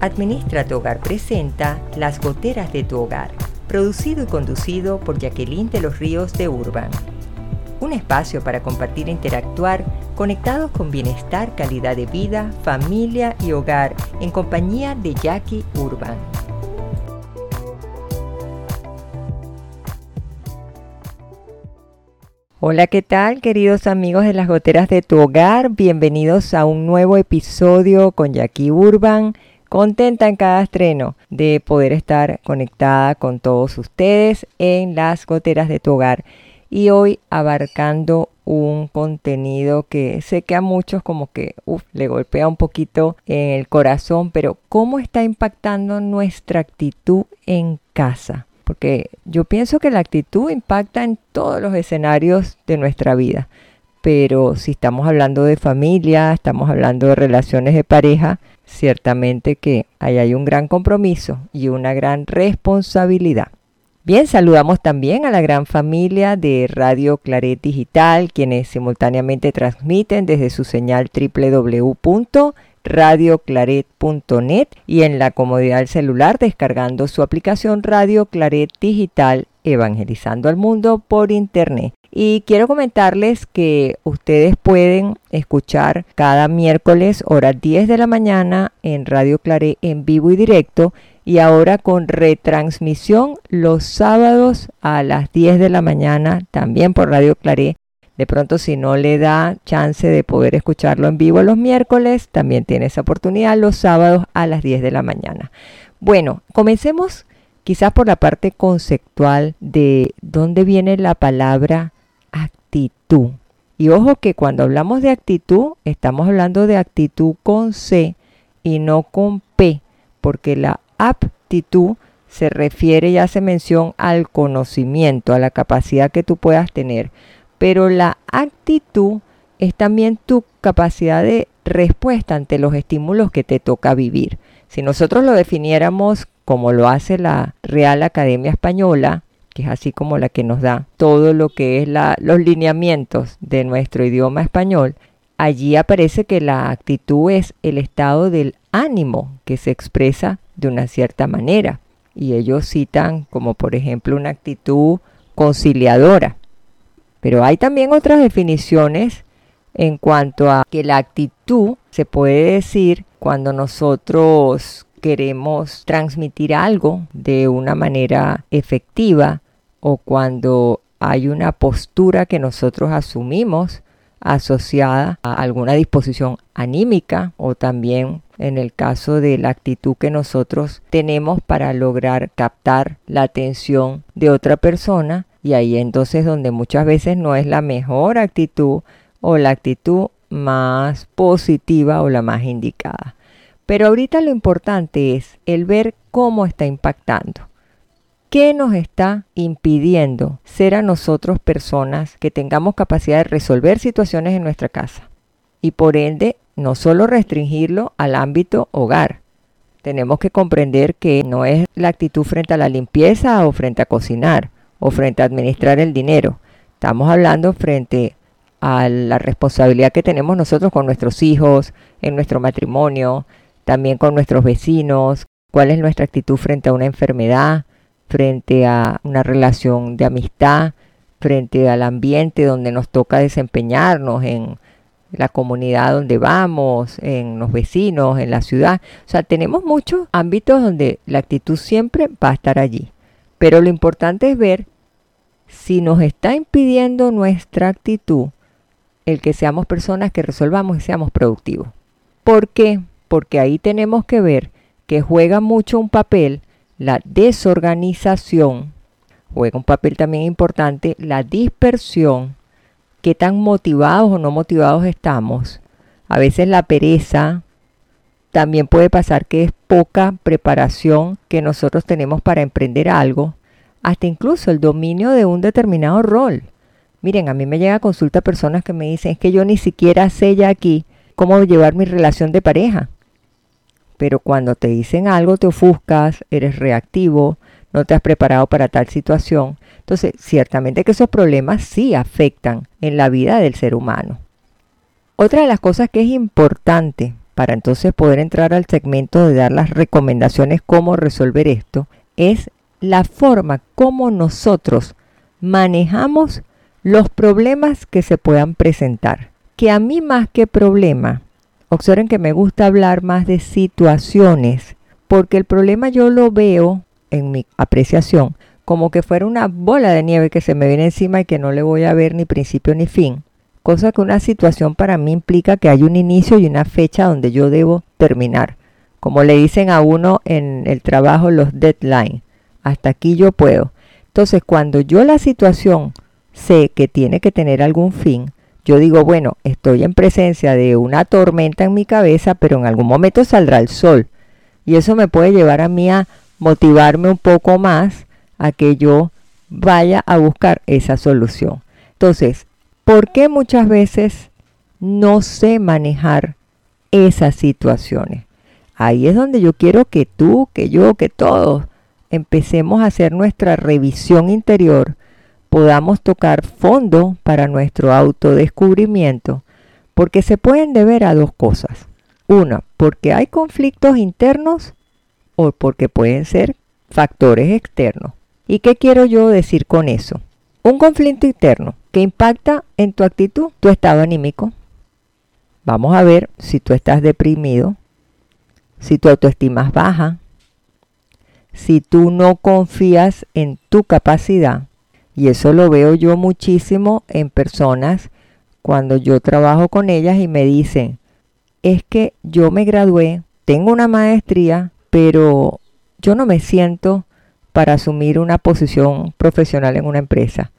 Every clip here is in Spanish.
Administra tu Hogar presenta Las Goteras de tu Hogar, producido y conducido por Jacqueline de los Ríos de Urban. Un espacio para compartir e interactuar conectados con bienestar, calidad de vida, familia y hogar en compañía de Jackie Urban. Hola, ¿qué tal queridos amigos de las goteras de tu hogar? Bienvenidos a un nuevo episodio con Jackie Urban. Contenta en cada estreno de poder estar conectada con todos ustedes en las goteras de tu hogar. Y hoy abarcando un contenido que sé que a muchos como que le golpea un poquito en el corazón, pero ¿cómo está impactando nuestra actitud en casa? porque yo pienso que la actitud impacta en todos los escenarios de nuestra vida. Pero si estamos hablando de familia, estamos hablando de relaciones de pareja, ciertamente que ahí hay un gran compromiso y una gran responsabilidad. Bien, saludamos también a la gran familia de Radio Claret Digital, quienes simultáneamente transmiten desde su señal www radioclaret.net y en la comodidad del celular descargando su aplicación Radio Claret Digital Evangelizando al Mundo por Internet. Y quiero comentarles que ustedes pueden escuchar cada miércoles hora 10 de la mañana en Radio Claret en vivo y directo y ahora con retransmisión los sábados a las 10 de la mañana también por Radio Claret de pronto si no le da chance de poder escucharlo en vivo los miércoles, también tiene esa oportunidad los sábados a las 10 de la mañana. Bueno, comencemos quizás por la parte conceptual de dónde viene la palabra actitud. Y ojo que cuando hablamos de actitud, estamos hablando de actitud con C y no con P, porque la aptitud se refiere y hace mención al conocimiento, a la capacidad que tú puedas tener pero la actitud es también tu capacidad de respuesta ante los estímulos que te toca vivir. Si nosotros lo definiéramos como lo hace la Real Academia Española, que es así como la que nos da todo lo que es los lineamientos de nuestro idioma español, allí aparece que la actitud es el estado del ánimo que se expresa de una cierta manera. Y ellos citan como por ejemplo una actitud conciliadora. Pero hay también otras definiciones en cuanto a que la actitud se puede decir cuando nosotros queremos transmitir algo de una manera efectiva o cuando hay una postura que nosotros asumimos asociada a alguna disposición anímica o también en el caso de la actitud que nosotros tenemos para lograr captar la atención de otra persona y ahí entonces donde muchas veces no es la mejor actitud o la actitud más positiva o la más indicada. Pero ahorita lo importante es el ver cómo está impactando. ¿Qué nos está impidiendo ser a nosotros personas que tengamos capacidad de resolver situaciones en nuestra casa? Y por ende, no solo restringirlo al ámbito hogar. Tenemos que comprender que no es la actitud frente a la limpieza o frente a cocinar o frente a administrar el dinero. Estamos hablando frente a la responsabilidad que tenemos nosotros con nuestros hijos, en nuestro matrimonio, también con nuestros vecinos, cuál es nuestra actitud frente a una enfermedad, frente a una relación de amistad, frente al ambiente donde nos toca desempeñarnos, en la comunidad donde vamos, en los vecinos, en la ciudad. O sea, tenemos muchos ámbitos donde la actitud siempre va a estar allí. Pero lo importante es ver si nos está impidiendo nuestra actitud el que seamos personas que resolvamos y seamos productivos. ¿Por qué? Porque ahí tenemos que ver que juega mucho un papel la desorganización, juega un papel también importante la dispersión, qué tan motivados o no motivados estamos. A veces la pereza, también puede pasar que es poca preparación que nosotros tenemos para emprender algo, hasta incluso el dominio de un determinado rol. Miren, a mí me llega a consulta personas que me dicen, es que yo ni siquiera sé ya aquí cómo llevar mi relación de pareja. Pero cuando te dicen algo te ofuscas, eres reactivo, no te has preparado para tal situación. Entonces, ciertamente que esos problemas sí afectan en la vida del ser humano. Otra de las cosas que es importante para entonces poder entrar al segmento de dar las recomendaciones cómo resolver esto, es la forma como nosotros manejamos los problemas que se puedan presentar. Que a mí más que problema, observen que me gusta hablar más de situaciones, porque el problema yo lo veo en mi apreciación como que fuera una bola de nieve que se me viene encima y que no le voy a ver ni principio ni fin. Cosa que una situación para mí implica que hay un inicio y una fecha donde yo debo terminar. Como le dicen a uno en el trabajo los deadlines. Hasta aquí yo puedo. Entonces, cuando yo la situación sé que tiene que tener algún fin, yo digo, bueno, estoy en presencia de una tormenta en mi cabeza, pero en algún momento saldrá el sol. Y eso me puede llevar a mí a motivarme un poco más a que yo vaya a buscar esa solución. Entonces, ¿por qué muchas veces no sé manejar esas situaciones? Ahí es donde yo quiero que tú, que yo, que todos empecemos a hacer nuestra revisión interior, podamos tocar fondo para nuestro autodescubrimiento, porque se pueden deber a dos cosas. Una, porque hay conflictos internos o porque pueden ser factores externos. ¿Y qué quiero yo decir con eso? Un conflicto interno que impacta en tu actitud, tu estado anímico. Vamos a ver si tú estás deprimido, si tu autoestima es baja, si tú no confías en tu capacidad. Y eso lo veo yo muchísimo en personas cuando yo trabajo con ellas y me dicen, es que yo me gradué, tengo una maestría, pero yo no me siento para asumir una posición profesional en una empresa.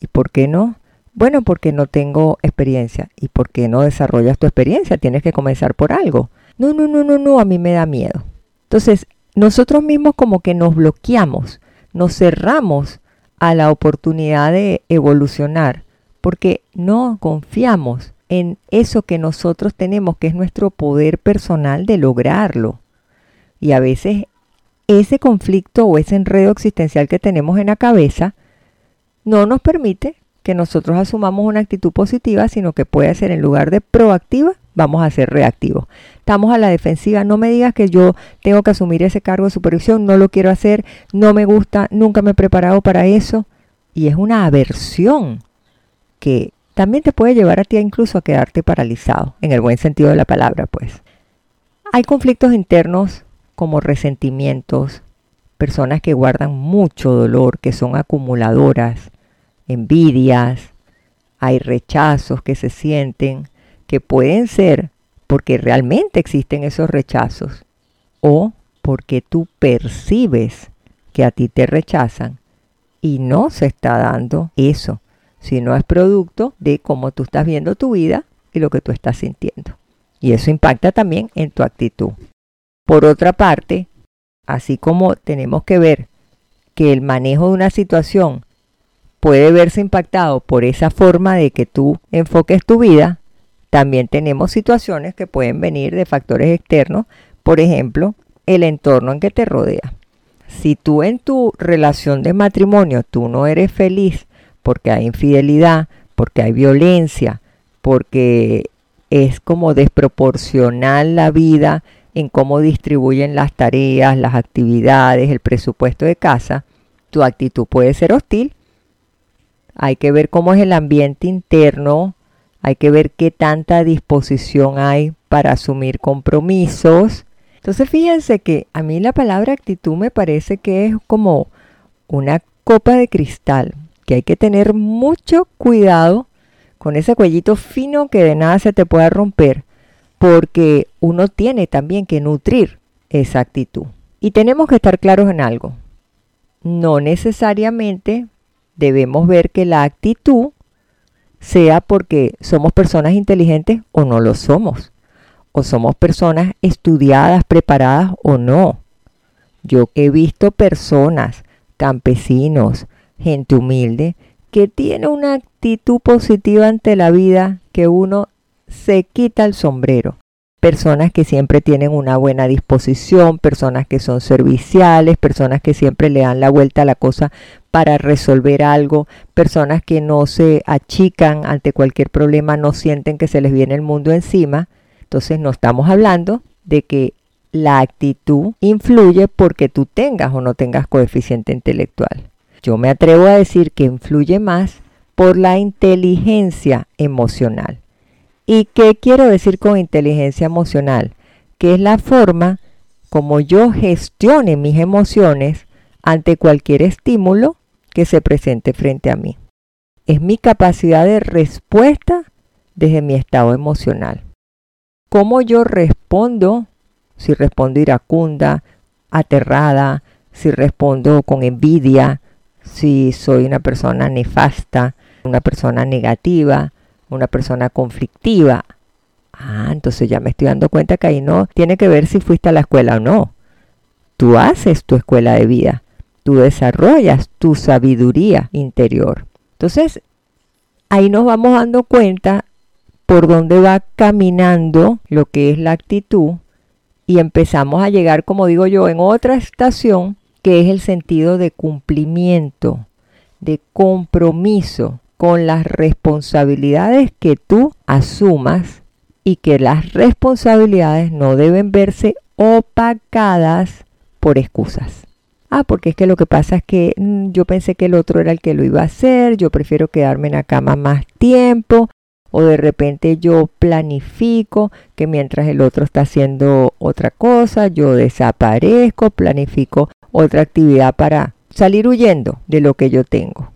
¿Y por qué no? Bueno, porque no tengo experiencia. ¿Y por qué no desarrollas tu experiencia? Tienes que comenzar por algo. No, no, no, no, no, a mí me da miedo. Entonces, nosotros mismos como que nos bloqueamos, nos cerramos a la oportunidad de evolucionar, porque no confiamos en eso que nosotros tenemos, que es nuestro poder personal de lograrlo. Y a veces ese conflicto o ese enredo existencial que tenemos en la cabeza no nos permite que nosotros asumamos una actitud positiva, sino que puede ser en lugar de proactiva, vamos a ser reactivos. Estamos a la defensiva, no me digas que yo tengo que asumir ese cargo de supervisión, no lo quiero hacer, no me gusta, nunca me he preparado para eso. Y es una aversión que también te puede llevar a ti incluso a quedarte paralizado, en el buen sentido de la palabra, pues. Hay conflictos internos como resentimientos, personas que guardan mucho dolor, que son acumuladoras, envidias, hay rechazos que se sienten, que pueden ser porque realmente existen esos rechazos o porque tú percibes que a ti te rechazan y no se está dando eso, sino es producto de cómo tú estás viendo tu vida y lo que tú estás sintiendo. Y eso impacta también en tu actitud. Por otra parte, así como tenemos que ver que el manejo de una situación puede verse impactado por esa forma de que tú enfoques tu vida, también tenemos situaciones que pueden venir de factores externos, por ejemplo, el entorno en que te rodea. Si tú en tu relación de matrimonio tú no eres feliz porque hay infidelidad, porque hay violencia, porque es como desproporcional la vida en cómo distribuyen las tareas, las actividades, el presupuesto de casa, tu actitud puede ser hostil. Hay que ver cómo es el ambiente interno, hay que ver qué tanta disposición hay para asumir compromisos. Entonces fíjense que a mí la palabra actitud me parece que es como una copa de cristal, que hay que tener mucho cuidado con ese cuellito fino que de nada se te pueda romper porque uno tiene también que nutrir esa actitud. Y tenemos que estar claros en algo. No necesariamente debemos ver que la actitud sea porque somos personas inteligentes o no lo somos. O somos personas estudiadas, preparadas o no. Yo he visto personas, campesinos, gente humilde, que tiene una actitud positiva ante la vida que uno se quita el sombrero. Personas que siempre tienen una buena disposición, personas que son serviciales, personas que siempre le dan la vuelta a la cosa para resolver algo, personas que no se achican ante cualquier problema, no sienten que se les viene el mundo encima. Entonces no estamos hablando de que la actitud influye porque tú tengas o no tengas coeficiente intelectual. Yo me atrevo a decir que influye más por la inteligencia emocional. ¿Y qué quiero decir con inteligencia emocional? Que es la forma como yo gestione mis emociones ante cualquier estímulo que se presente frente a mí. Es mi capacidad de respuesta desde mi estado emocional. ¿Cómo yo respondo? Si respondo iracunda, aterrada, si respondo con envidia, si soy una persona nefasta, una persona negativa, una persona conflictiva. Ah, entonces ya me estoy dando cuenta que ahí no tiene que ver si fuiste a la escuela o no. Tú haces tu escuela de vida, tú desarrollas tu sabiduría interior. Entonces, ahí nos vamos dando cuenta por dónde va caminando lo que es la actitud y empezamos a llegar, como digo yo, en otra estación que es el sentido de cumplimiento, de compromiso con las responsabilidades que tú asumas y que las responsabilidades no deben verse opacadas por excusas. Ah, porque es que lo que pasa es que mm, yo pensé que el otro era el que lo iba a hacer, yo prefiero quedarme en la cama más tiempo, o de repente yo planifico que mientras el otro está haciendo otra cosa, yo desaparezco, planifico otra actividad para salir huyendo de lo que yo tengo.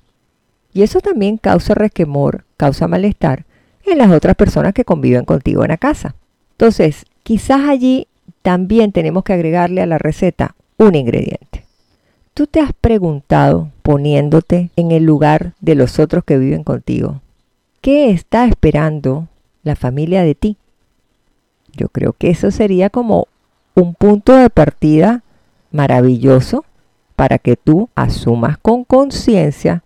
Y eso también causa resquemor, causa malestar en las otras personas que conviven contigo en la casa. Entonces, quizás allí también tenemos que agregarle a la receta un ingrediente. Tú te has preguntado, poniéndote en el lugar de los otros que viven contigo, ¿qué está esperando la familia de ti? Yo creo que eso sería como un punto de partida maravilloso para que tú asumas con conciencia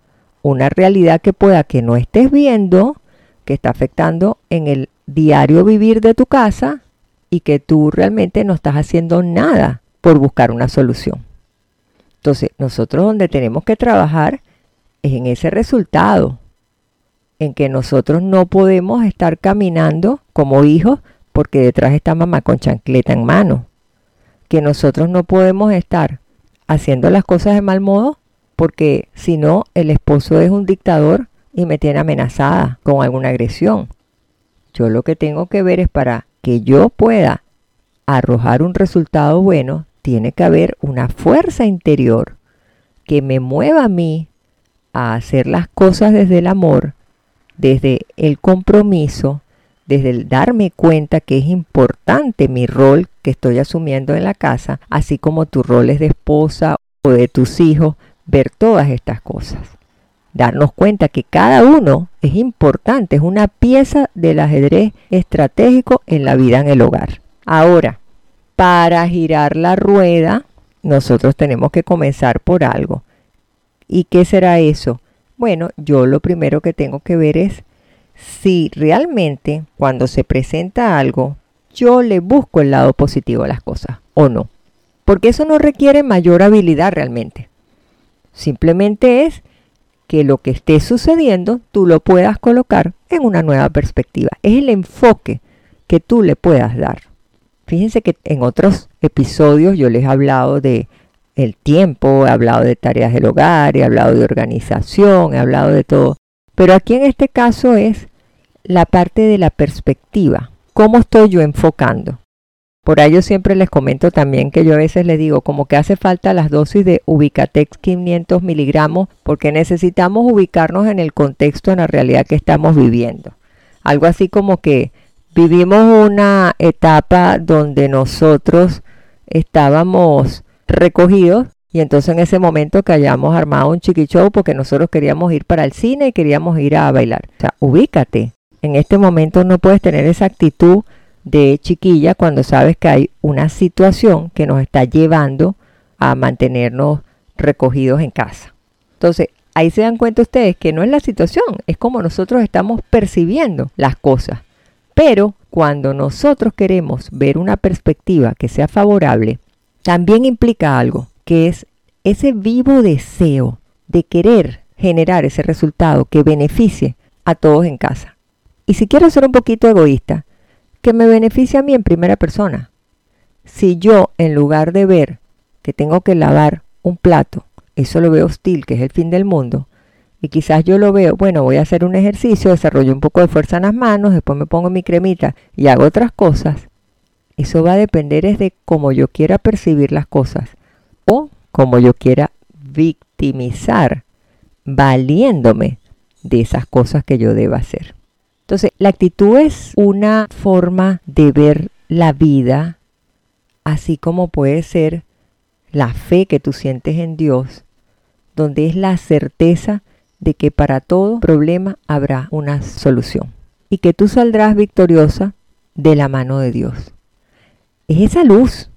una realidad que pueda que no estés viendo, que está afectando en el diario vivir de tu casa y que tú realmente no estás haciendo nada por buscar una solución. Entonces, nosotros donde tenemos que trabajar es en ese resultado, en que nosotros no podemos estar caminando como hijos porque detrás está mamá con chancleta en mano, que nosotros no podemos estar haciendo las cosas de mal modo porque si no, el esposo es un dictador y me tiene amenazada con alguna agresión. Yo lo que tengo que ver es para que yo pueda arrojar un resultado bueno, tiene que haber una fuerza interior que me mueva a mí a hacer las cosas desde el amor, desde el compromiso, desde el darme cuenta que es importante mi rol que estoy asumiendo en la casa, así como tu rol es de esposa o de tus hijos, ver todas estas cosas. Darnos cuenta que cada uno es importante, es una pieza del ajedrez estratégico en la vida en el hogar. Ahora, para girar la rueda, nosotros tenemos que comenzar por algo. ¿Y qué será eso? Bueno, yo lo primero que tengo que ver es si realmente cuando se presenta algo, yo le busco el lado positivo a las cosas o no. Porque eso no requiere mayor habilidad realmente. Simplemente es que lo que esté sucediendo tú lo puedas colocar en una nueva perspectiva. Es el enfoque que tú le puedas dar. Fíjense que en otros episodios yo les he hablado de el tiempo, he hablado de tareas del hogar, he hablado de organización, he hablado de todo. Pero aquí en este caso es la parte de la perspectiva. ¿Cómo estoy yo enfocando? Por ello siempre les comento también que yo a veces les digo como que hace falta las dosis de Ubicatex 500 miligramos porque necesitamos ubicarnos en el contexto, en la realidad que estamos viviendo. Algo así como que vivimos una etapa donde nosotros estábamos recogidos y entonces en ese momento que hayamos armado un chiquichou porque nosotros queríamos ir para el cine y queríamos ir a bailar. O sea, ubícate. En este momento no puedes tener esa actitud de chiquilla cuando sabes que hay una situación que nos está llevando a mantenernos recogidos en casa. Entonces, ahí se dan cuenta ustedes que no es la situación, es como nosotros estamos percibiendo las cosas. Pero cuando nosotros queremos ver una perspectiva que sea favorable, también implica algo, que es ese vivo deseo de querer generar ese resultado que beneficie a todos en casa. Y si quiero ser un poquito egoísta, que me beneficia a mí en primera persona. Si yo, en lugar de ver que tengo que lavar un plato, eso lo veo hostil, que es el fin del mundo, y quizás yo lo veo, bueno, voy a hacer un ejercicio, desarrollo un poco de fuerza en las manos, después me pongo mi cremita y hago otras cosas, eso va a depender es de cómo yo quiera percibir las cosas o cómo yo quiera victimizar, valiéndome de esas cosas que yo deba hacer. Entonces, la actitud es una forma de ver la vida, así como puede ser la fe que tú sientes en Dios, donde es la certeza de que para todo problema habrá una solución y que tú saldrás victoriosa de la mano de Dios. Es esa luz.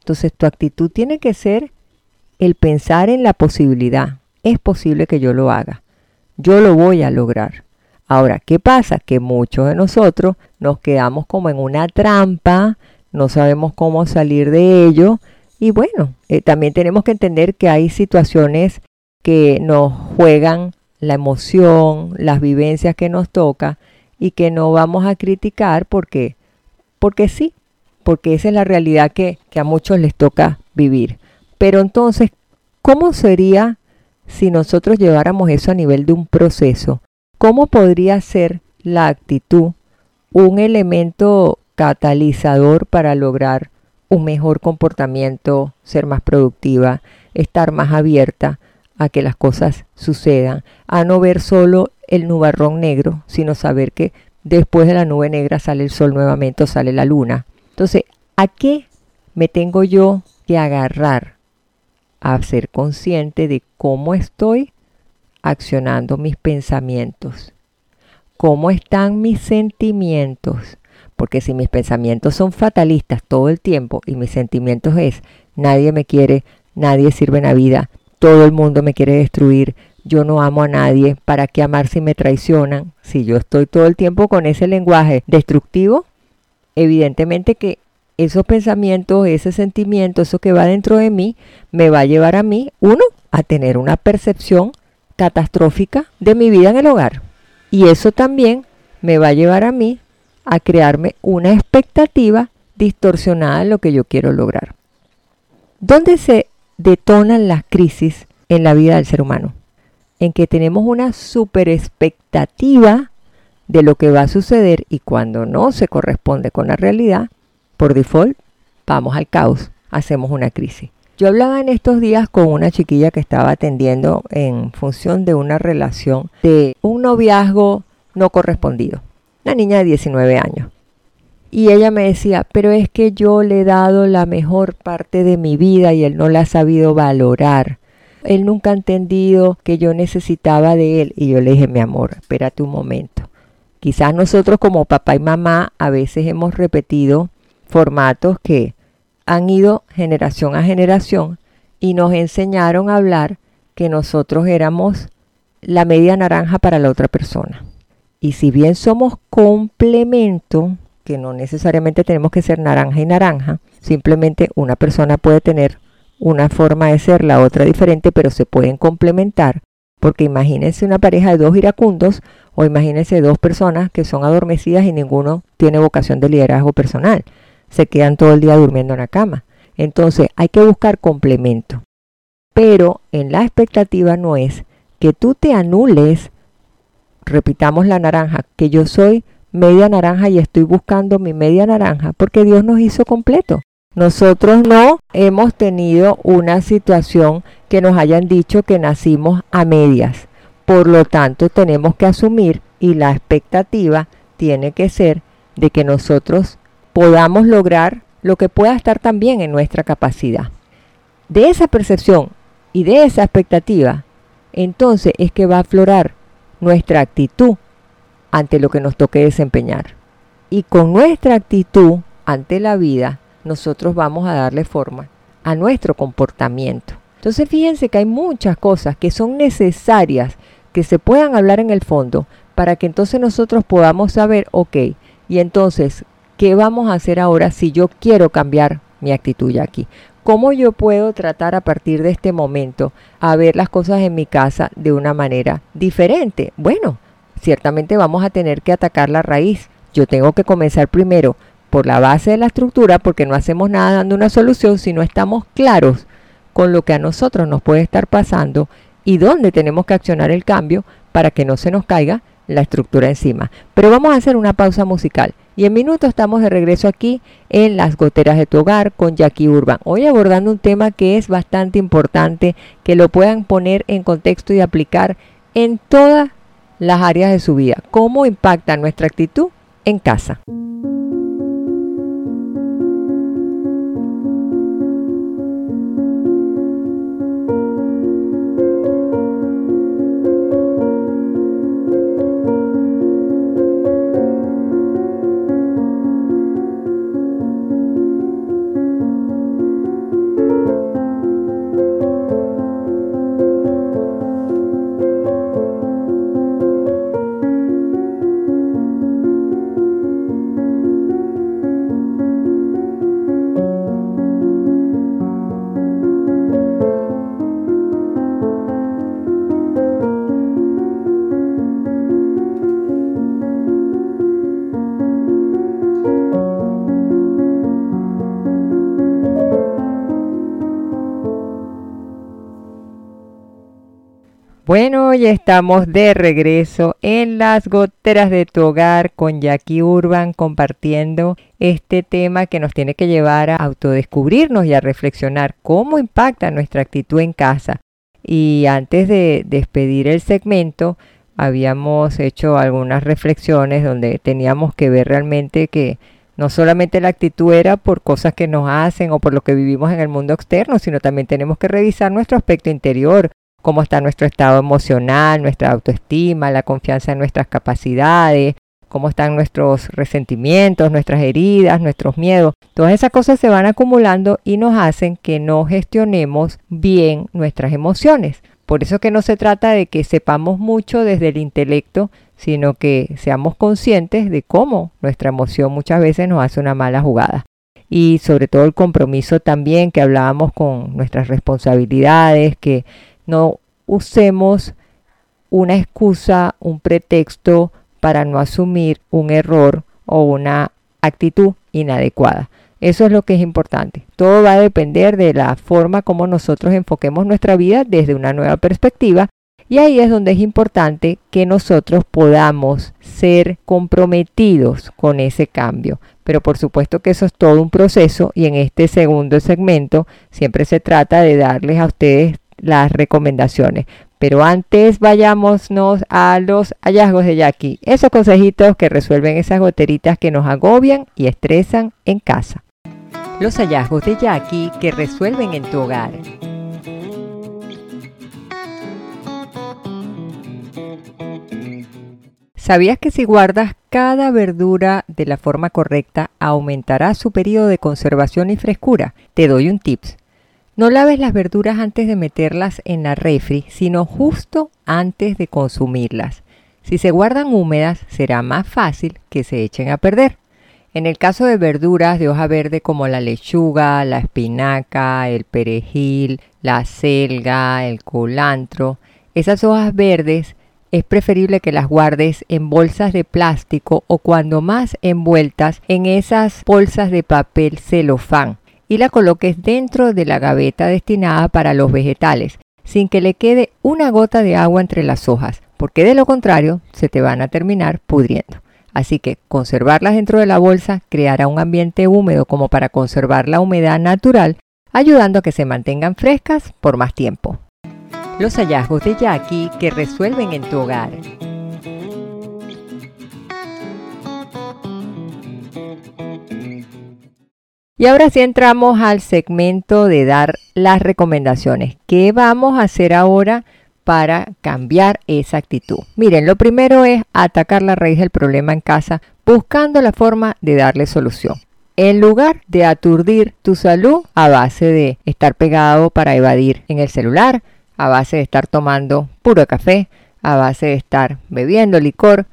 Entonces tu actitud tiene que ser el pensar en la posibilidad. Es posible que yo lo haga. Yo lo voy a lograr. Ahora, ¿qué pasa? Que muchos de nosotros nos quedamos como en una trampa, no sabemos cómo salir de ello. Y bueno, eh, también tenemos que entender que hay situaciones que nos juegan la emoción, las vivencias que nos toca y que no vamos a criticar porque, porque sí, porque esa es la realidad que, que a muchos les toca vivir. Pero entonces, ¿cómo sería si nosotros lleváramos eso a nivel de un proceso? ¿Cómo podría ser la actitud un elemento catalizador para lograr un mejor comportamiento, ser más productiva, estar más abierta a que las cosas sucedan, a no ver solo el nubarrón negro, sino saber que después de la nube negra sale el sol nuevamente o sale la luna. Entonces, ¿a qué me tengo yo que agarrar? A ser consciente de cómo estoy accionando mis pensamientos. ¿Cómo están mis sentimientos? Porque si mis pensamientos son fatalistas todo el tiempo y mis sentimientos es nadie me quiere, nadie sirve en la vida, todo el mundo me quiere destruir, yo no amo a nadie, ¿para qué amar si me traicionan? Si yo estoy todo el tiempo con ese lenguaje destructivo, evidentemente que esos pensamientos, ese sentimiento, eso que va dentro de mí, me va a llevar a mí, uno, a tener una percepción catastrófica de mi vida en el hogar. Y eso también me va a llevar a mí a crearme una expectativa distorsionada de lo que yo quiero lograr. ¿Dónde se detonan las crisis en la vida del ser humano? En que tenemos una super expectativa de lo que va a suceder y cuando no se corresponde con la realidad, por default, vamos al caos, hacemos una crisis. Yo hablaba en estos días con una chiquilla que estaba atendiendo en función de una relación de un noviazgo no correspondido, una niña de 19 años. Y ella me decía, pero es que yo le he dado la mejor parte de mi vida y él no la ha sabido valorar. Él nunca ha entendido que yo necesitaba de él. Y yo le dije, mi amor, espérate un momento. Quizás nosotros como papá y mamá a veces hemos repetido formatos que han ido generación a generación y nos enseñaron a hablar que nosotros éramos la media naranja para la otra persona. Y si bien somos complemento, que no necesariamente tenemos que ser naranja y naranja, simplemente una persona puede tener una forma de ser, la otra diferente, pero se pueden complementar. Porque imagínense una pareja de dos iracundos o imagínense dos personas que son adormecidas y ninguno tiene vocación de liderazgo personal. Se quedan todo el día durmiendo en la cama. Entonces hay que buscar complemento. Pero en la expectativa no es que tú te anules, repitamos la naranja, que yo soy media naranja y estoy buscando mi media naranja, porque Dios nos hizo completo. Nosotros no hemos tenido una situación que nos hayan dicho que nacimos a medias. Por lo tanto, tenemos que asumir y la expectativa tiene que ser de que nosotros podamos lograr lo que pueda estar también en nuestra capacidad. De esa percepción y de esa expectativa, entonces es que va a aflorar nuestra actitud ante lo que nos toque desempeñar. Y con nuestra actitud ante la vida, nosotros vamos a darle forma a nuestro comportamiento. Entonces fíjense que hay muchas cosas que son necesarias que se puedan hablar en el fondo para que entonces nosotros podamos saber, ok, y entonces, ¿qué vamos a hacer ahora si yo quiero cambiar mi actitud ya aquí? ¿Cómo yo puedo tratar a partir de este momento a ver las cosas en mi casa de una manera diferente? Bueno, ciertamente vamos a tener que atacar la raíz yo tengo que comenzar primero por la base de la estructura porque no hacemos nada dando una solución si no estamos claros con lo que a nosotros nos puede estar pasando y dónde tenemos que accionar el cambio para que no se nos caiga la estructura encima. Pero vamos a hacer una pausa musical y en minutos estamos de regreso aquí en Las Goteras de tu Hogar con Jackie Urban. Hoy abordando un tema que es bastante importante, que lo puedan poner en contexto y aplicar en todas las áreas de su vida. ¿Cómo impacta nuestra actitud en casa? Bueno, ya estamos de regreso en las goteras de tu hogar con Jackie Urban compartiendo este tema que nos tiene que llevar a autodescubrirnos y a reflexionar cómo impacta nuestra actitud en casa. Y antes de despedir el segmento, habíamos hecho algunas reflexiones donde teníamos que ver realmente que no solamente la actitud era por cosas que nos hacen o por lo que vivimos en el mundo externo, sino también tenemos que revisar nuestro aspecto interior, cómo está nuestro estado emocional, nuestra autoestima, la confianza en nuestras capacidades, cómo están nuestros resentimientos, nuestras heridas, nuestros miedos. Todas esas cosas se van acumulando y nos hacen que no gestionemos bien nuestras emociones. Por eso que no se trata de que sepamos mucho desde el intelecto, sino que seamos conscientes de cómo nuestra emoción muchas veces nos hace una mala jugada. Y sobre todo el compromiso también que hablábamos con nuestras responsabilidades, que no usemos una excusa, un pretexto para no asumir un error o una actitud inadecuada. Eso es lo que es importante. Todo va a depender de la forma como nosotros enfoquemos nuestra vida desde una nueva perspectiva y ahí es donde es importante que nosotros podamos ser comprometidos con ese cambio. Pero por supuesto que eso es todo un proceso y en este segundo segmento siempre se trata de darles a ustedes las recomendaciones. Pero antes vayámonos a los hallazgos de Jackie, esos consejitos que resuelven esas goteritas que nos agobian y estresan en casa. Los hallazgos de Jackie que resuelven en tu hogar. ¿Sabías que si guardas cada verdura de la forma correcta aumentará su periodo de conservación y frescura? Te doy un tips. No laves las verduras antes de meterlas en la refri, sino justo antes de consumirlas. Si se guardan húmedas, será más fácil que se echen a perder. En el caso de verduras de hoja verde como la lechuga, la espinaca, el perejil, la selga, el culantro, esas hojas verdes es preferible que las guardes en bolsas de plástico o cuando más envueltas en esas bolsas de papel celofán y la coloques dentro de la gaveta destinada para los vegetales, sin que le quede una gota de agua entre las hojas, porque de lo contrario se te van a terminar pudriendo. Así que conservarlas dentro de la bolsa creará un ambiente húmedo como para conservar la humedad natural, ayudando a que se mantengan frescas por más tiempo. Los hallazgos de Jackie que resuelven en tu hogar. Y ahora sí entramos al segmento de dar las recomendaciones. ¿Qué vamos a hacer ahora para cambiar esa actitud? Miren, lo primero es atacar la raíz del problema en casa buscando la forma de darle solución. En lugar de aturdir tu salud a base de estar pegado para evadir en el celular, a base de estar tomando puro café, a base de estar bebiendo licor,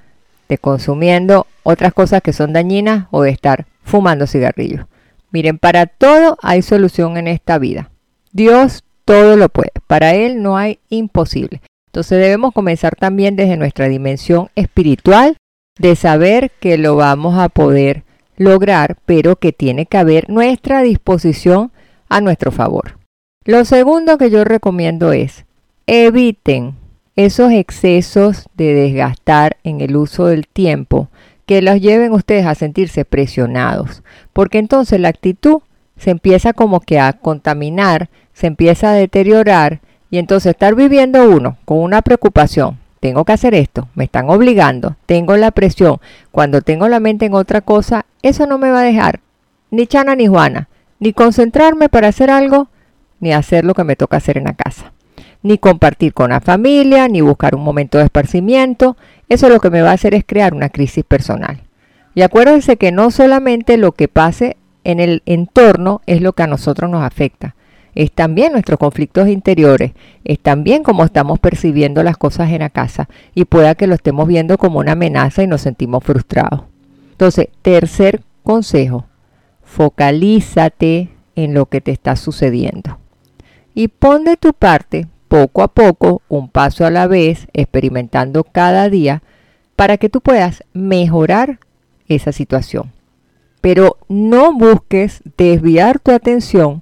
de consumiendo otras cosas que son dañinas o de estar fumando cigarrillos. Miren, para todo hay solución en esta vida. Dios todo lo puede. Para Él no hay imposible. Entonces debemos comenzar también desde nuestra dimensión espiritual de saber que lo vamos a poder lograr, pero que tiene que haber nuestra disposición a nuestro favor. Lo segundo que yo recomiendo es eviten esos excesos de desgastar en el uso del tiempo que los lleven ustedes a sentirse presionados, porque entonces la actitud se empieza como que a contaminar, se empieza a deteriorar y entonces estar viviendo uno con una preocupación, tengo que hacer esto, me están obligando, tengo la presión, cuando tengo la mente en otra cosa, eso no me va a dejar ni Chana ni Juana, ni concentrarme para hacer algo, ni hacer lo que me toca hacer en la casa, ni compartir con la familia, ni buscar un momento de esparcimiento, eso lo que me va a hacer es crear una crisis personal. Y acuérdense que no solamente lo que pase en el entorno es lo que a nosotros nos afecta, es también nuestros conflictos interiores, es también cómo estamos percibiendo las cosas en la casa y pueda que lo estemos viendo como una amenaza y nos sentimos frustrados. Entonces, tercer consejo, focalízate en lo que te está sucediendo y pon de tu parte poco a poco, un paso a la vez, experimentando cada día para que tú puedas mejorar esa situación. Pero no busques desviar tu atención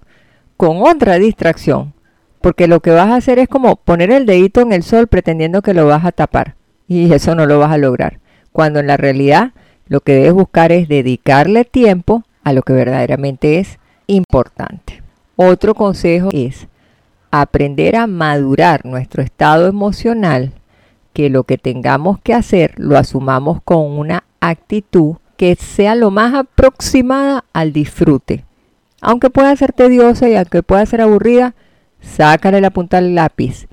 con otra distracción, porque lo que vas a hacer es como poner el dedito en el sol pretendiendo que lo vas a tapar, y eso no lo vas a lograr, cuando en la realidad lo que debes buscar es dedicarle tiempo a lo que verdaderamente es importante. Otro consejo es aprender a madurar nuestro estado emocional, que lo que tengamos que hacer lo asumamos con una actitud que sea lo más aproximada al disfrute aunque pueda ser tediosa y aunque pueda ser aburrida, sácale la punta al lápiz.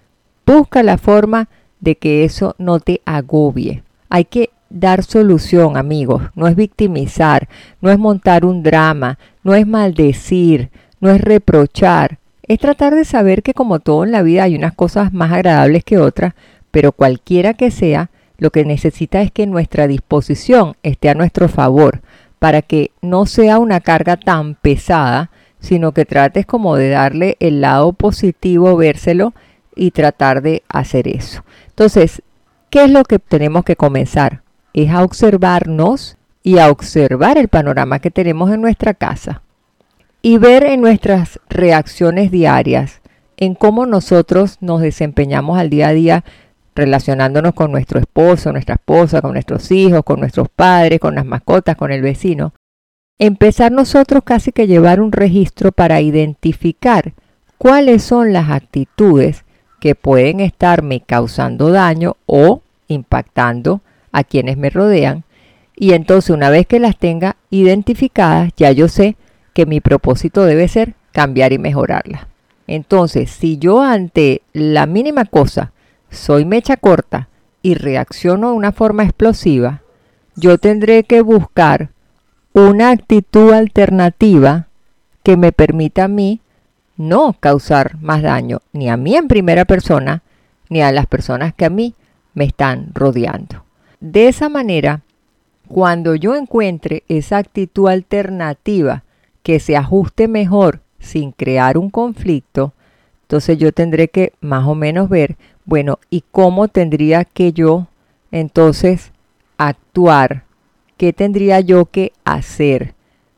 Busca la forma de que eso no te agobie. Hay que dar solución, amigos. No es victimizar, no es montar un drama, no es maldecir, no es reprochar. Es tratar de saber que como todo en la vida hay unas cosas más agradables que otras, pero cualquiera que sea, lo que necesita es que nuestra disposición esté a nuestro favor para que no sea una carga tan pesada, sino que trates como de darle el lado positivo, vérselo y tratar de hacer eso. Entonces, ¿qué es lo que tenemos que comenzar? Es a observarnos y a observar el panorama que tenemos en nuestra casa y ver en nuestras reacciones diarias, en cómo nosotros nos desempeñamos al día a día relacionándonos con nuestro esposo, nuestra esposa, con nuestros hijos, con nuestros padres, con las mascotas, con el vecino, empezar nosotros casi que llevar un registro para identificar cuáles son las actitudes que pueden estarme causando daño o impactando a quienes me rodean. Y entonces una vez que las tenga identificadas, ya yo sé que mi propósito debe ser cambiar y mejorarlas. Entonces, si yo ante la mínima cosa soy mecha corta y reacciono de una forma explosiva, yo tendré que buscar una actitud alternativa que me permita a mí no causar más daño ni a mí en primera persona ni a las personas que a mí me están rodeando. De esa manera, cuando yo encuentre esa actitud alternativa que se ajuste mejor sin crear un conflicto, entonces yo tendré que más o menos ver bueno, ¿y cómo tendría que yo entonces actuar? ¿Qué tendría yo que hacer?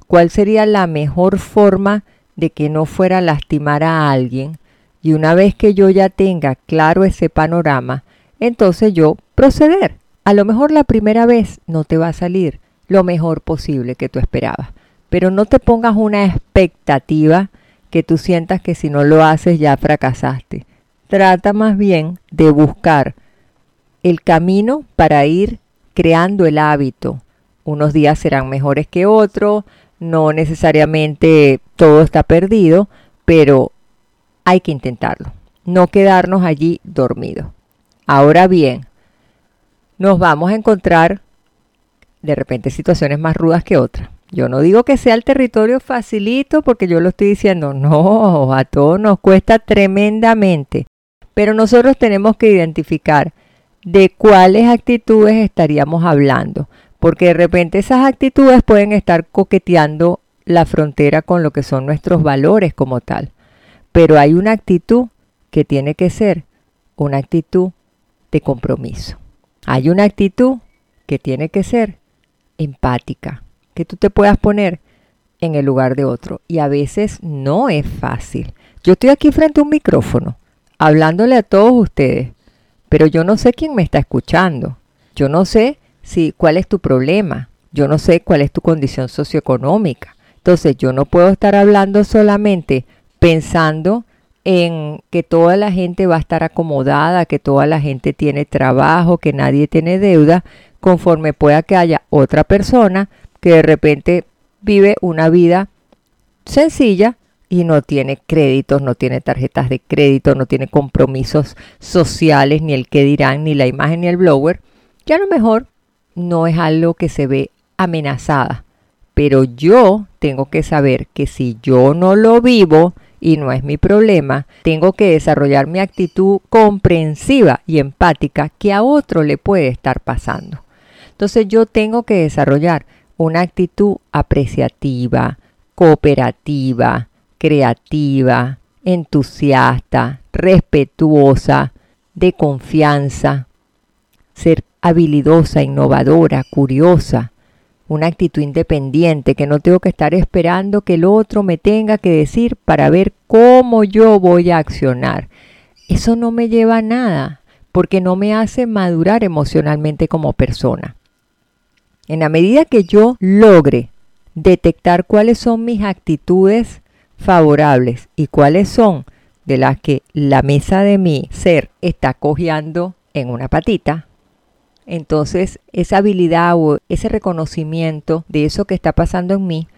¿Cuál sería la mejor forma de que no fuera a lastimar a alguien? Y una vez que yo ya tenga claro ese panorama, entonces yo proceder. A lo mejor la primera vez no te va a salir lo mejor posible que tú esperabas, pero no te pongas una expectativa que tú sientas que si no lo haces ya fracasaste trata más bien de buscar el camino para ir creando el hábito. Unos días serán mejores que otros, no necesariamente todo está perdido, pero hay que intentarlo, no quedarnos allí dormidos. Ahora bien, nos vamos a encontrar de repente situaciones más rudas que otras. Yo no digo que sea el territorio facilito porque yo lo estoy diciendo, no, a todos nos cuesta tremendamente. Pero nosotros tenemos que identificar de cuáles actitudes estaríamos hablando, porque de repente esas actitudes pueden estar coqueteando la frontera con lo que son nuestros valores como tal. Pero hay una actitud que tiene que ser una actitud de compromiso. Hay una actitud que tiene que ser empática, que tú te puedas poner en el lugar de otro. Y a veces no es fácil. Yo estoy aquí frente a un micrófono, hablándole a todos ustedes, pero yo no sé quién me está escuchando. Yo no sé si cuál es tu problema. Yo no sé cuál es tu condición socioeconómica. Entonces yo no puedo estar hablando solamente pensando en que toda la gente va a estar acomodada, que toda la gente tiene trabajo, que nadie tiene deuda, conforme pueda que haya otra persona que de repente vive una vida sencilla y no tiene créditos, no tiene tarjetas de crédito, no tiene compromisos sociales, ni el que dirán, ni la imagen, ni el blower, que a lo mejor no es algo que se ve amenazada. Pero yo tengo que saber que si yo no lo vivo, y no es mi problema, tengo que desarrollar mi actitud comprensiva y empática que a otro le puede estar pasando. Entonces yo tengo que desarrollar una actitud apreciativa, cooperativa, creativa, entusiasta, respetuosa, de confianza, ser habilidosa, innovadora, curiosa, una actitud independiente, que no tengo que estar esperando que el otro me tenga que decir para ver cómo yo voy a accionar. Eso no me lleva a nada, porque no me hace madurar emocionalmente como persona. En la medida que yo logre detectar cuáles son mis actitudes favorables y cuáles son de las que la mesa de mi ser está cojeando en una patita, entonces esa habilidad o ese reconocimiento de eso que está pasando en mí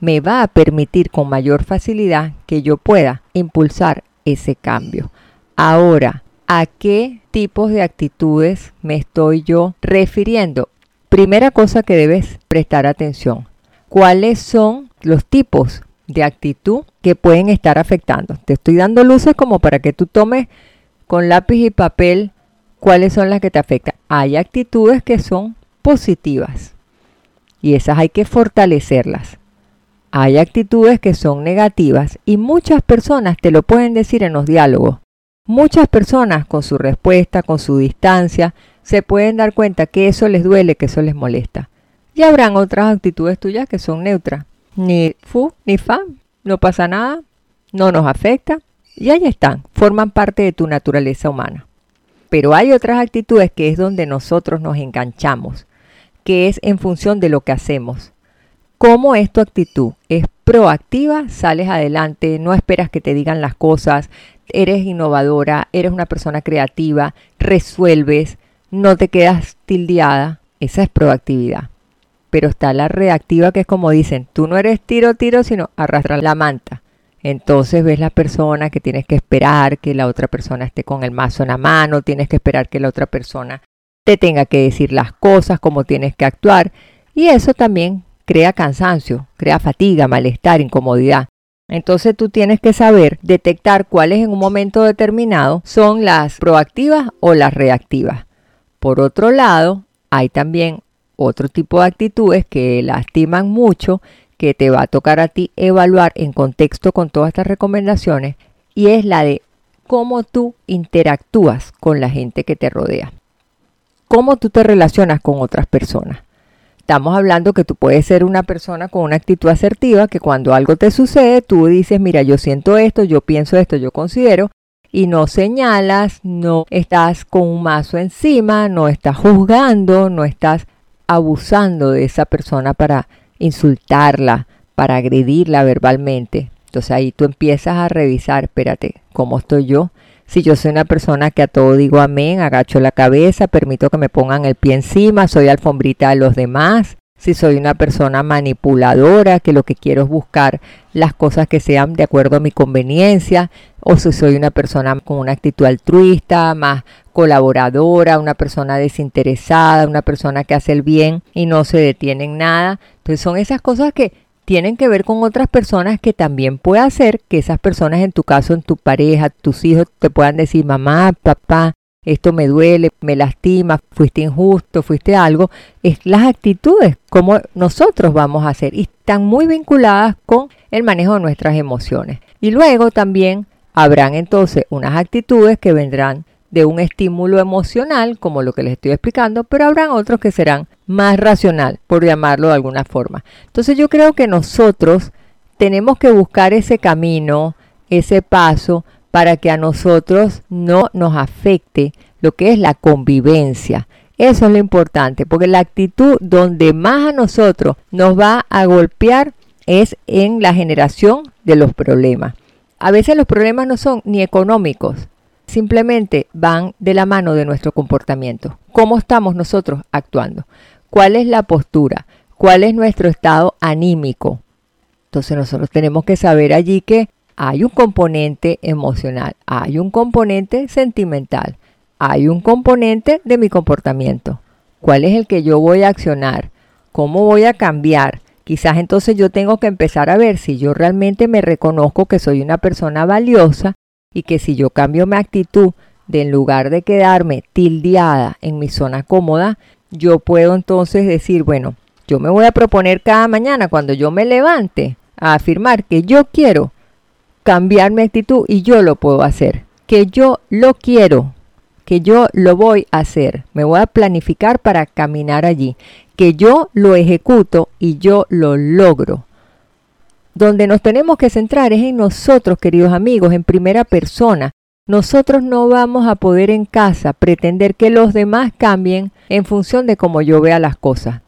me va a permitir con mayor facilidad que yo pueda impulsar ese cambio. Ahora, ¿a qué tipos de actitudes me estoy yo refiriendo? Primera cosa que debes prestar atención. ¿Cuáles son los tipos de actitud que pueden estar afectando? Te estoy dando luces como para que tú tomes con lápiz y papel cuáles son las que te afectan. Hay actitudes que son positivas y esas hay que fortalecerlas. Hay actitudes que son negativas y muchas personas te lo pueden decir en los diálogos. Muchas personas con su respuesta, con su distancia, se pueden dar cuenta que eso les duele, que eso les molesta. Y habrán otras actitudes tuyas que son neutras. Ni fu, ni fa, no pasa nada, no nos afecta. Y ahí están, forman parte de tu naturaleza humana. Pero hay otras actitudes que es donde nosotros nos enganchamos, que es en función de lo que hacemos. ¿Cómo es tu actitud? ¿Es proactiva? ¿Sales adelante? ¿No esperas que te digan las cosas? ¿Eres innovadora? ¿Eres una persona creativa? ¿Resuelves? ¿No te quedas tildeada? Esa es proactividad. Pero está la reactiva que es como dicen, tú no eres tiro, tiro, sino arrastra la manta. Entonces ves la persona que tienes que esperar que la otra persona esté con el mazo en la mano, tienes que esperar que la otra persona te tenga que decir las cosas, cómo tienes que actuar. Y eso también crea cansancio, crea fatiga, malestar, incomodidad. Entonces tú tienes que saber detectar cuáles en un momento determinado son las proactivas o las reactivas. Por otro lado, hay también otro tipo de actitudes que lastiman mucho que te va a tocar a ti evaluar en contexto con todas estas recomendaciones y es la de cómo tú interactúas con la gente que te rodea. Cómo tú te relacionas con otras personas. Estamos hablando que tú puedes ser una persona con una actitud asertiva, que cuando algo te sucede, tú dices, mira, yo siento esto, yo pienso esto, yo considero, y no señalas, no estás con un mazo encima, no estás juzgando, no estás abusando de esa persona para insultarla, para agredirla verbalmente. Entonces ahí tú empiezas a revisar, espérate, ¿cómo estoy yo? Si yo soy una persona que a todo digo amén, agacho la cabeza, permito que me pongan el pie encima, soy alfombrita de los demás. Si soy una persona manipuladora, que lo que quiero es buscar las cosas que sean de acuerdo a mi conveniencia, o si soy una persona con una actitud altruista, más colaboradora, una persona desinteresada, una persona que hace el bien y no se detiene en nada. Entonces son esas cosas que tienen que ver con otras personas que también puede hacer que esas personas, en tu caso, en tu pareja, tus hijos, te puedan decir, mamá, papá, esto me duele, me lastima, fuiste injusto, fuiste algo, es las actitudes, como nosotros vamos a hacer, y están muy vinculadas con el manejo de nuestras emociones. Y luego también habrán entonces unas actitudes que vendrán de un estímulo emocional, como lo que les estoy explicando, pero habrán otros que serán más racional, por llamarlo de alguna forma. Entonces yo creo que nosotros tenemos que buscar ese camino, ese paso, para que a nosotros no nos afecte lo que es la convivencia. Eso es lo importante, porque la actitud donde más a nosotros nos va a golpear es en la generación de los problemas. A veces los problemas no son ni económicos, simplemente van de la mano de nuestro comportamiento. ¿Cómo estamos nosotros actuando? ¿Cuál es la postura? ¿Cuál es nuestro estado anímico? Entonces nosotros tenemos que saber allí que hay un componente emocional, hay un componente sentimental, hay un componente de mi comportamiento. ¿Cuál es el que yo voy a accionar? ¿Cómo voy a cambiar? Quizás entonces yo tengo que empezar a ver si yo realmente me reconozco que soy una persona valiosa y que si yo cambio mi actitud de en lugar de quedarme tildeada en mi zona cómoda, yo puedo entonces decir, bueno, yo me voy a proponer cada mañana cuando yo me levante a afirmar que yo quiero cambiar mi actitud y yo lo puedo hacer, que yo lo quiero, que yo lo voy a hacer, me voy a planificar para caminar allí, que yo lo ejecuto y yo lo logro. Donde nos tenemos que centrar es en nosotros, queridos amigos, en primera persona. Nosotros no vamos a poder en casa pretender que los demás cambien en función de cómo yo vea las cosas.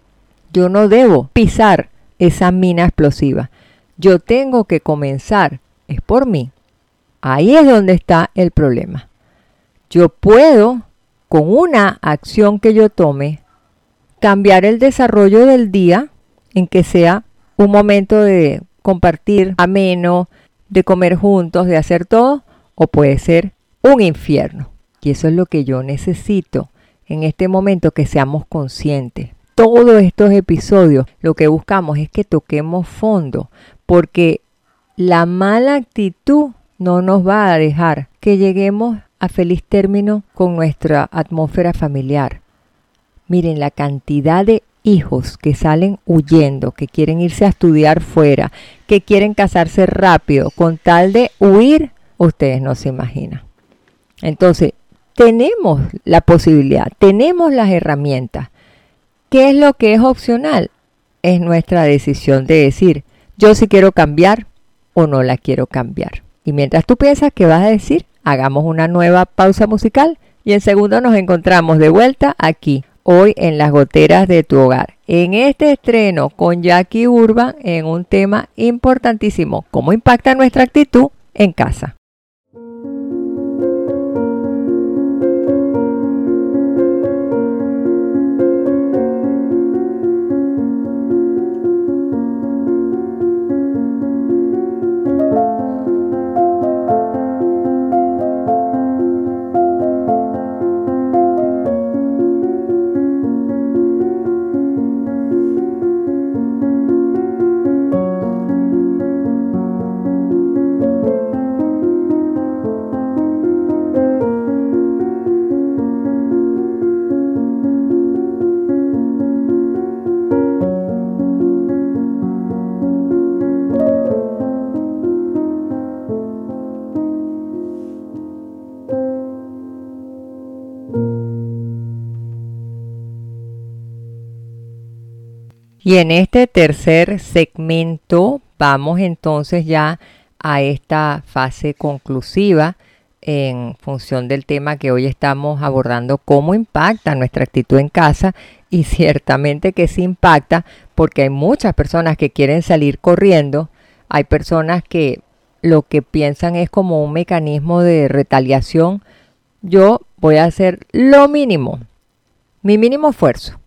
Yo no debo pisar esa mina explosiva. Yo tengo que comenzar, es por mí. Ahí es donde está el problema. Yo puedo, con una acción que yo tome, cambiar el desarrollo del día en que sea un momento de compartir ameno, de comer juntos, de hacer todo, o puede ser un infierno. Y eso es lo que yo necesito en este momento que seamos conscientes. Todos estos episodios lo que buscamos es que toquemos fondo, porque la mala actitud no nos va a dejar que lleguemos a feliz término con nuestra atmósfera familiar. Miren la cantidad de hijos que salen huyendo, que quieren irse a estudiar fuera, que quieren casarse rápido, con tal de huir, ustedes no se imaginan. Entonces, tenemos la posibilidad, tenemos las herramientas. ¿Qué es lo que es opcional? Es nuestra decisión de decir, yo sí quiero cambiar o no la quiero cambiar. Y mientras tú piensas que vas a decir, hagamos una nueva pausa musical y en segundo nos encontramos de vuelta aquí hoy en las goteras de tu hogar. En este estreno con Jackie Urban en un tema importantísimo, cómo impacta nuestra actitud en casa. Y en este tercer segmento vamos entonces ya a esta fase conclusiva en función del tema que hoy estamos abordando, cómo impacta nuestra actitud en casa y ciertamente que sí impacta porque hay muchas personas que quieren salir corriendo, hay personas que lo que piensan es como un mecanismo de retaliación. Yo voy a hacer lo mínimo, mi mínimo esfuerzo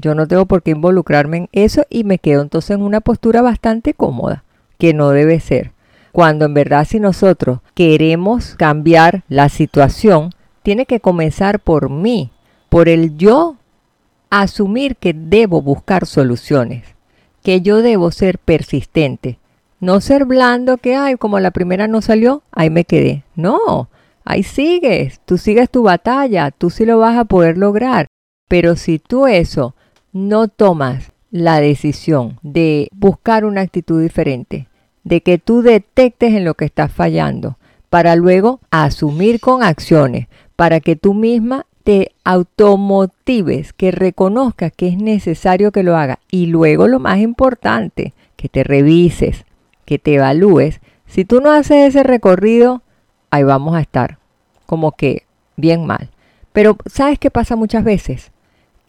yo no tengo por qué involucrarme en eso y me quedo entonces en una postura bastante cómoda, que no debe ser. Cuando en verdad si nosotros queremos cambiar la situación, tiene que comenzar por mí, por el yo asumir que debo buscar soluciones, que yo debo ser persistente, no ser blando que, ay, como la primera no salió, ahí me quedé. No, ahí sigues, tú sigues tu batalla, tú sí lo vas a poder lograr. Pero si tú eso no tomas la decisión de buscar una actitud diferente, de que tú detectes en lo que estás fallando, para luego asumir con acciones, para que tú misma te automotives, que reconozcas que es necesario que lo hagas. Y luego lo más importante, que te revises, que te evalúes. Si tú no haces ese recorrido, ahí vamos a estar, como que bien mal. Pero ¿sabes qué pasa muchas veces?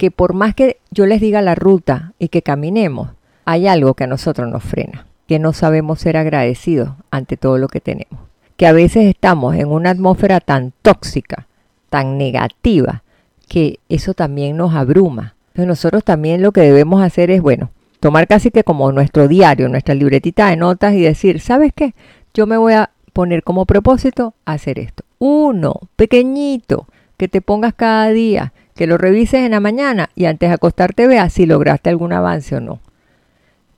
Que por más que yo les diga la ruta y que caminemos, hay algo que a nosotros nos frena, que no sabemos ser agradecidos ante todo lo que tenemos. Que a veces estamos en una atmósfera tan tóxica, tan negativa, que eso también nos abruma. Entonces nosotros también lo que debemos hacer es, bueno, tomar casi que como nuestro diario, nuestra libretita de notas y decir, ¿sabes qué? Yo me voy a poner como propósito hacer esto. Uno, pequeñito, que te pongas cada día, que lo revises en la mañana y antes de acostarte veas si lograste algún avance o no.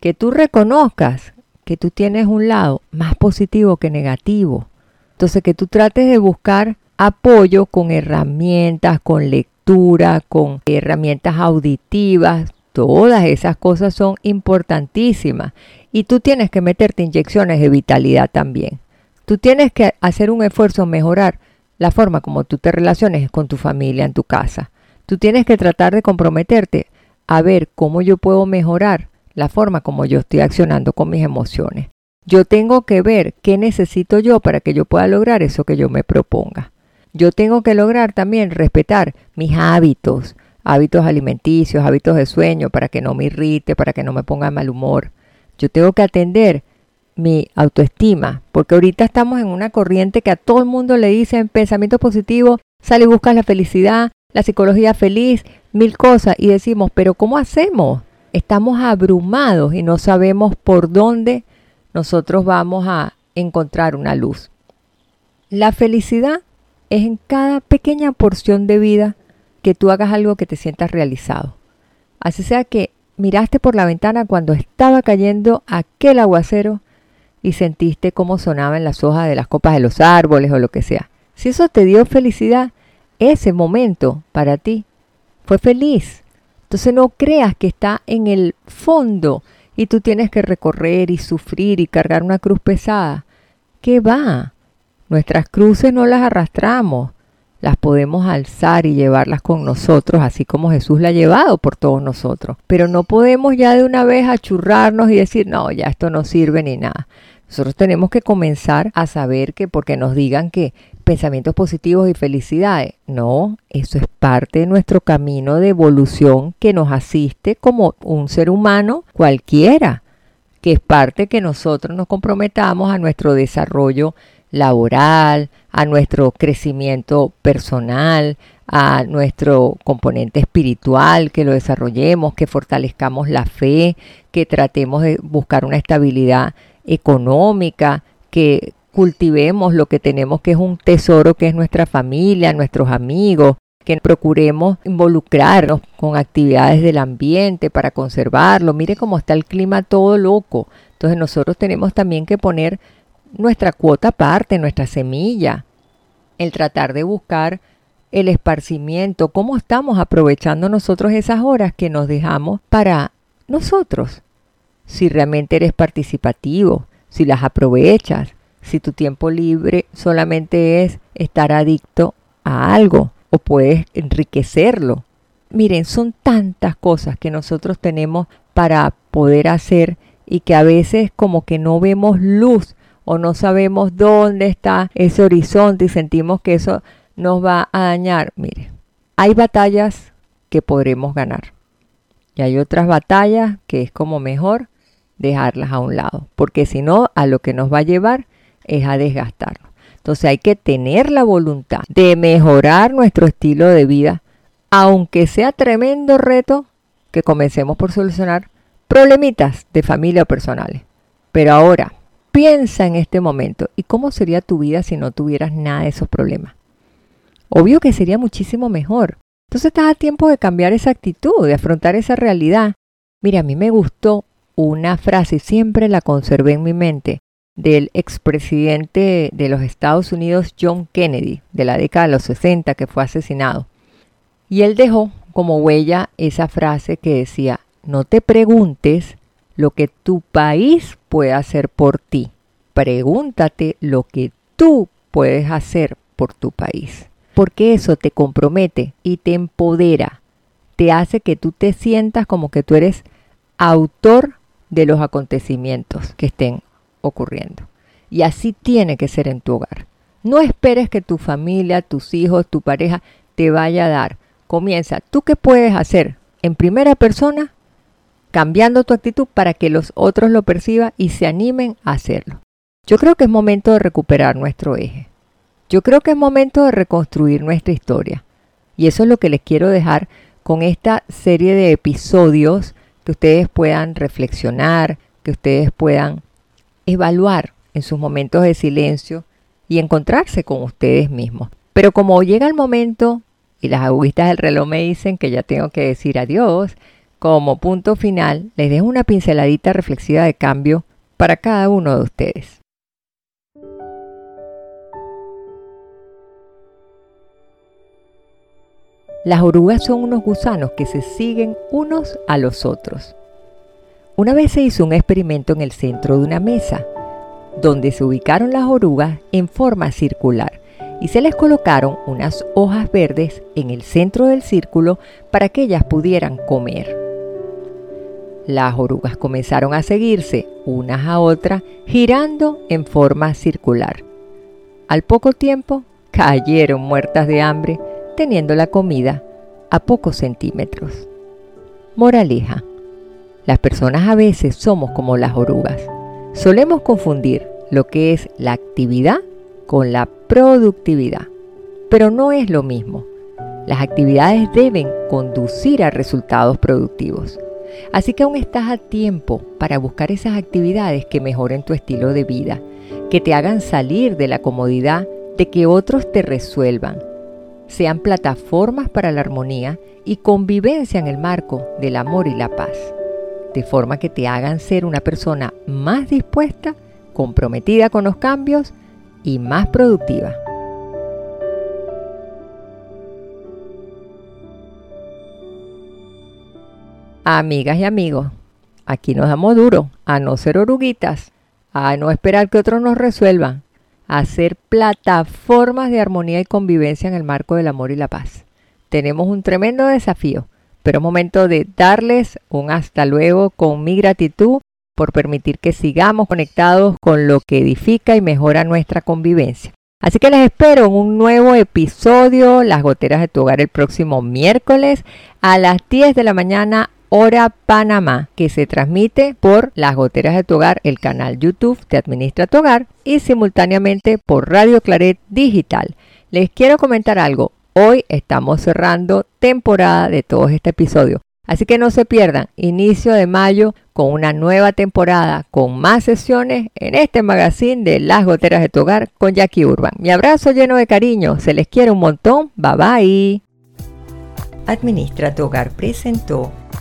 Que tú reconozcas que tú tienes un lado más positivo que negativo. Entonces que tú trates de buscar apoyo con herramientas, con lectura, con herramientas auditivas. Todas esas cosas son importantísimas. Y tú tienes que meterte inyecciones de vitalidad también. Tú tienes que hacer un esfuerzo mejorar la forma como tú te relaciones con tu familia en tu casa. Tú tienes que tratar de comprometerte a ver cómo yo puedo mejorar la forma como yo estoy accionando con mis emociones. Yo tengo que ver qué necesito yo para que yo pueda lograr eso que yo me proponga. Yo tengo que lograr también respetar mis hábitos, hábitos alimenticios, hábitos de sueño, para que no me irrite, para que no me ponga mal humor. Yo tengo que atender mi autoestima, porque ahorita estamos en una corriente que a todo el mundo le dicen pensamiento positivo, sale y buscas la felicidad, la psicología feliz, mil cosas, y decimos, pero ¿cómo hacemos? Estamos abrumados y no sabemos por dónde nosotros vamos a encontrar una luz. La felicidad es en cada pequeña porción de vida que tú hagas algo que te sientas realizado. Así sea que miraste por la ventana cuando estaba cayendo aquel aguacero y sentiste cómo sonaban las hojas de las copas de los árboles o lo que sea. Si eso te dio felicidad, ese momento para ti fue feliz. Entonces no creas que está en el fondo y tú tienes que recorrer y sufrir y cargar una cruz pesada. ¿Qué va? Nuestras cruces no las arrastramos, las podemos alzar y llevarlas con nosotros, así como Jesús la ha llevado por todos nosotros. Pero no podemos ya de una vez achurrarnos y decir, no, ya esto no sirve ni nada. Nosotros tenemos que comenzar a saber que porque nos digan que pensamientos positivos y felicidades, no, eso es parte de nuestro camino de evolución que nos asiste como un ser humano cualquiera, que es parte que nosotros nos comprometamos a nuestro desarrollo laboral, a nuestro crecimiento personal, a nuestro componente espiritual, que lo desarrollemos, que fortalezcamos la fe, que tratemos de buscar una estabilidad económica, que cultivemos lo que tenemos que es un tesoro que es nuestra familia, nuestros amigos, que procuremos involucrarnos con actividades del ambiente para conservarlo. Mire cómo está el clima todo loco. Entonces nosotros tenemos también que poner nuestra cuota aparte, nuestra semilla, el tratar de buscar el esparcimiento, cómo estamos aprovechando nosotros esas horas que nos dejamos para nosotros si realmente eres participativo, si las aprovechas, si tu tiempo libre solamente es estar adicto a algo o puedes enriquecerlo. Miren, son tantas cosas que nosotros tenemos para poder hacer y que a veces como que no vemos luz o no sabemos dónde está ese horizonte y sentimos que eso nos va a dañar. Mire, hay batallas que podremos ganar y hay otras batallas que es como mejor dejarlas a un lado, porque si no, a lo que nos va a llevar es a desgastarnos. Entonces hay que tener la voluntad de mejorar nuestro estilo de vida, aunque sea tremendo reto que comencemos por solucionar problemitas de familia o personales. Pero ahora, piensa en este momento y cómo sería tu vida si no tuvieras nada de esos problemas. Obvio que sería muchísimo mejor. Entonces estás a tiempo de cambiar esa actitud, de afrontar esa realidad. Mira, a mí me gustó una frase, siempre la conservé en mi mente, del expresidente de los Estados Unidos, John Kennedy, de la década de los 60, que fue asesinado. Y él dejó como huella esa frase que decía, no te preguntes lo que tu país puede hacer por ti, pregúntate lo que tú puedes hacer por tu país. porque eso te compromete y te empodera, te hace que tú te sientas como que tú eres autor de los acontecimientos que estén ocurriendo. Y así tiene que ser en tu hogar. No esperes que tu familia, tus hijos, tu pareja te vaya a dar. Comienza. ¿Tú qué puedes hacer en primera persona? Cambiando tu actitud para que los otros lo perciban y se animen a hacerlo. Yo creo que es momento de recuperar nuestro eje. Yo creo que es momento de reconstruir nuestra historia. Y eso es lo que les quiero dejar con esta serie de episodios que ustedes puedan reflexionar, que ustedes puedan evaluar en sus momentos de silencio y encontrarse con ustedes mismos. Pero como llega el momento y las agujitas del reloj me dicen que ya tengo que decir adiós, como punto final les dejo una pinceladita reflexiva de cambio para cada uno de ustedes. Las orugas son unos gusanos que se siguen unos a los otros. Una vez se hizo un experimento en el centro de una mesa, donde se ubicaron las orugas en forma circular y se les colocaron unas hojas verdes en el centro del círculo para que ellas pudieran comer. Las orugas comenzaron a seguirse unas a otras girando en forma circular. Al poco tiempo cayeron muertas de hambre teniendo la comida a pocos centímetros. Moraleja. Las personas a veces somos como las orugas. Solemos confundir lo que es la actividad con la productividad, pero no es lo mismo. Las actividades deben conducir a resultados productivos. Así que aún estás a tiempo para buscar esas actividades que mejoren tu estilo de vida, que te hagan salir de la comodidad de que otros te resuelvan sean plataformas para la armonía y convivencia en el marco del amor y la paz, de forma que te hagan ser una persona más dispuesta, comprometida con los cambios y más productiva. Amigas y amigos, aquí nos damos duro a no ser oruguitas, a no esperar que otros nos resuelvan, hacer plataformas de armonía y convivencia en el marco del amor y la paz. Tenemos un tremendo desafío, pero es momento de darles un hasta luego con mi gratitud por permitir que sigamos conectados con lo que edifica y mejora nuestra convivencia. Así que les espero en un nuevo episodio, Las Goteras de tu Hogar, el próximo miércoles a las 10 de la mañana Hora Panamá, que se transmite por Las Goteras de tu Hogar, el canal YouTube de Administra tu Hogar, y simultáneamente por Radio Claret Digital. Les quiero comentar algo. Hoy estamos cerrando temporada de todos este episodio. Así que no se pierdan, inicio de mayo con una nueva temporada, con más sesiones en este magazine de Las Goteras de tu Hogar con Jackie Urban. Mi abrazo lleno de cariño, se les quiere un montón, bye bye. Administra tu Hogar presentó